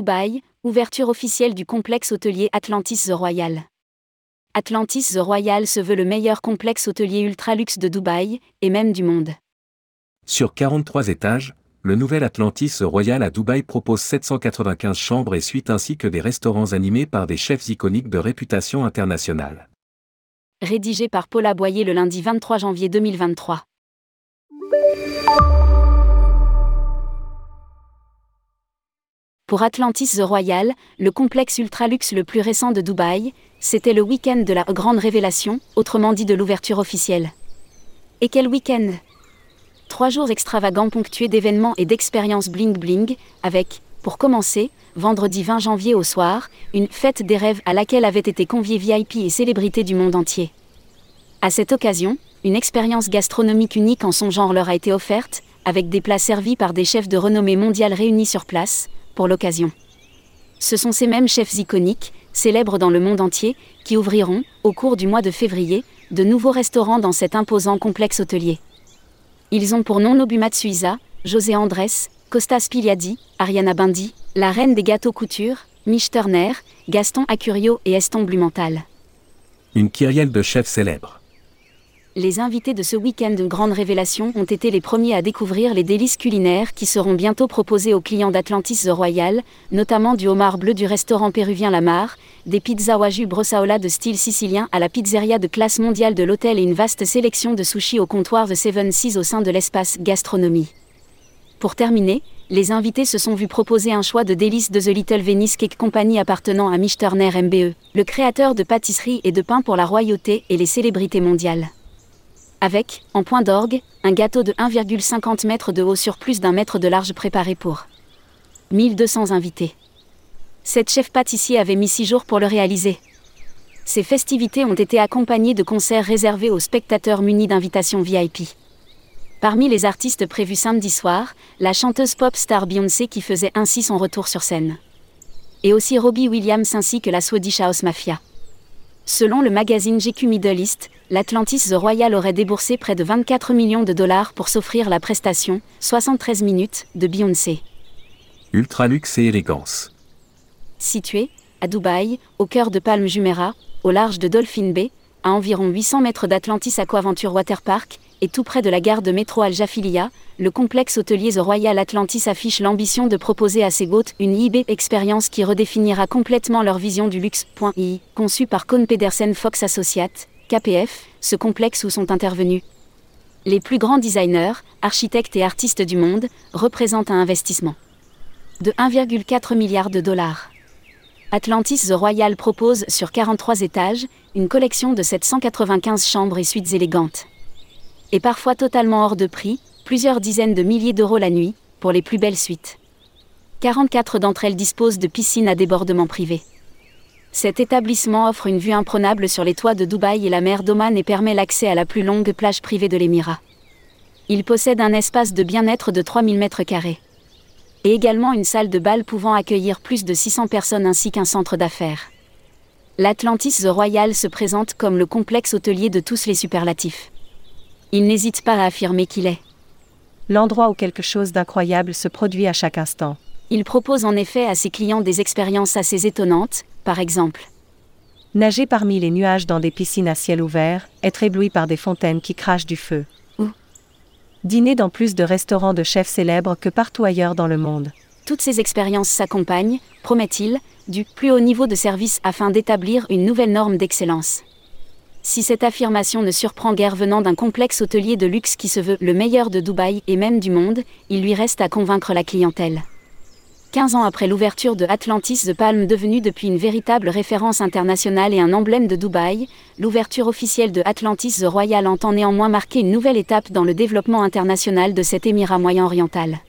Dubaï, ouverture officielle du complexe hôtelier Atlantis The Royal. Atlantis The Royal se veut le meilleur complexe hôtelier ultra-luxe de Dubaï, et même du monde. Sur 43 étages, le nouvel Atlantis Royal à Dubaï propose 795 chambres et suites ainsi que des restaurants animés par des chefs iconiques de réputation internationale. Rédigé par Paula Boyer le lundi 23 janvier 2023. Pour Atlantis The Royal, le complexe ultra-luxe le plus récent de Dubaï, c'était le week-end de la grande révélation, autrement dit de l'ouverture officielle. Et quel week-end Trois jours extravagants ponctués d'événements et d'expériences bling-bling, avec, pour commencer, vendredi 20 janvier au soir, une fête des rêves à laquelle avaient été conviés VIP et célébrités du monde entier. À cette occasion, une expérience gastronomique unique en son genre leur a été offerte, avec des plats servis par des chefs de renommée mondiale réunis sur place, pour l'occasion. Ce sont ces mêmes chefs iconiques, célèbres dans le monde entier, qui ouvriront, au cours du mois de février, de nouveaux restaurants dans cet imposant complexe hôtelier. Ils ont pour nom Nobu Matsuisa, José Andrés, Costas Piliadi, Ariana Bindi, la reine des gâteaux couture, Mich Turner, Gaston Acurio et Eston Blumenthal. Une kyrielle de chefs célèbres les invités de ce week-end de grande révélation ont été les premiers à découvrir les délices culinaires qui seront bientôt proposés aux clients d'Atlantis The Royal, notamment du homard bleu du restaurant péruvien La Mar, des pizzas waju brossaola de style sicilien à la pizzeria de classe mondiale de l'hôtel et une vaste sélection de sushis au comptoir The Seven Seas au sein de l'espace gastronomie. Pour terminer, les invités se sont vus proposer un choix de délices de The Little Venice Cake Company appartenant à Mich Turner MBE, le créateur de pâtisseries et de pain pour la royauté et les célébrités mondiales avec, en point d'orgue, un gâteau de 1,50 m de haut sur plus d'un mètre de large préparé pour 1200 invités. Cette chef pâtissier avait mis six jours pour le réaliser. Ces festivités ont été accompagnées de concerts réservés aux spectateurs munis d'invitations VIP. Parmi les artistes prévus samedi soir, la chanteuse pop star Beyoncé qui faisait ainsi son retour sur scène. Et aussi Robbie Williams ainsi que la Swedish House Mafia. Selon le magazine GQ Middle East, l'Atlantis The Royal aurait déboursé près de 24 millions de dollars pour s'offrir la prestation 73 minutes de Beyoncé. Ultra luxe et élégance. Situé, à Dubaï, au cœur de Palm Jumeirah, au large de Dolphin Bay, à environ 800 mètres d'Atlantis Aquaventure Water Park, et tout près de la gare de métro Al Jafilia, le complexe hôtelier The Royal Atlantis affiche l'ambition de proposer à ses hôtes une IB expérience qui redéfinira complètement leur vision du luxe. Conçu par Kohn Pedersen Fox Associates, KPF, ce complexe où sont intervenus les plus grands designers, architectes et artistes du monde, représentent un investissement de 1,4 milliard de dollars. Atlantis The Royal propose sur 43 étages une collection de 795 chambres et suites élégantes et parfois totalement hors de prix, plusieurs dizaines de milliers d'euros la nuit, pour les plus belles suites. 44 d'entre elles disposent de piscines à débordement privé. Cet établissement offre une vue imprenable sur les toits de Dubaï et la mer d'Oman et permet l'accès à la plus longue plage privée de l'Émirat. Il possède un espace de bien-être de 3000 m2. Et également une salle de bal pouvant accueillir plus de 600 personnes ainsi qu'un centre d'affaires. L'Atlantis The Royal se présente comme le complexe hôtelier de tous les superlatifs. Il n'hésite pas à affirmer qu'il est l'endroit où quelque chose d'incroyable se produit à chaque instant. Il propose en effet à ses clients des expériences assez étonnantes, par exemple. Nager parmi les nuages dans des piscines à ciel ouvert, être ébloui par des fontaines qui crachent du feu. Dîner dans plus de restaurants de chefs célèbres que partout ailleurs dans le monde. Toutes ces expériences s'accompagnent, promet-il, du plus haut niveau de service afin d'établir une nouvelle norme d'excellence. Si cette affirmation ne surprend guère venant d'un complexe hôtelier de luxe qui se veut le meilleur de Dubaï et même du monde, il lui reste à convaincre la clientèle. 15 ans après l'ouverture de Atlantis The Palm devenue depuis une véritable référence internationale et un emblème de Dubaï, l'ouverture officielle de Atlantis The Royal entend néanmoins marquer une nouvelle étape dans le développement international de cet émirat moyen-oriental.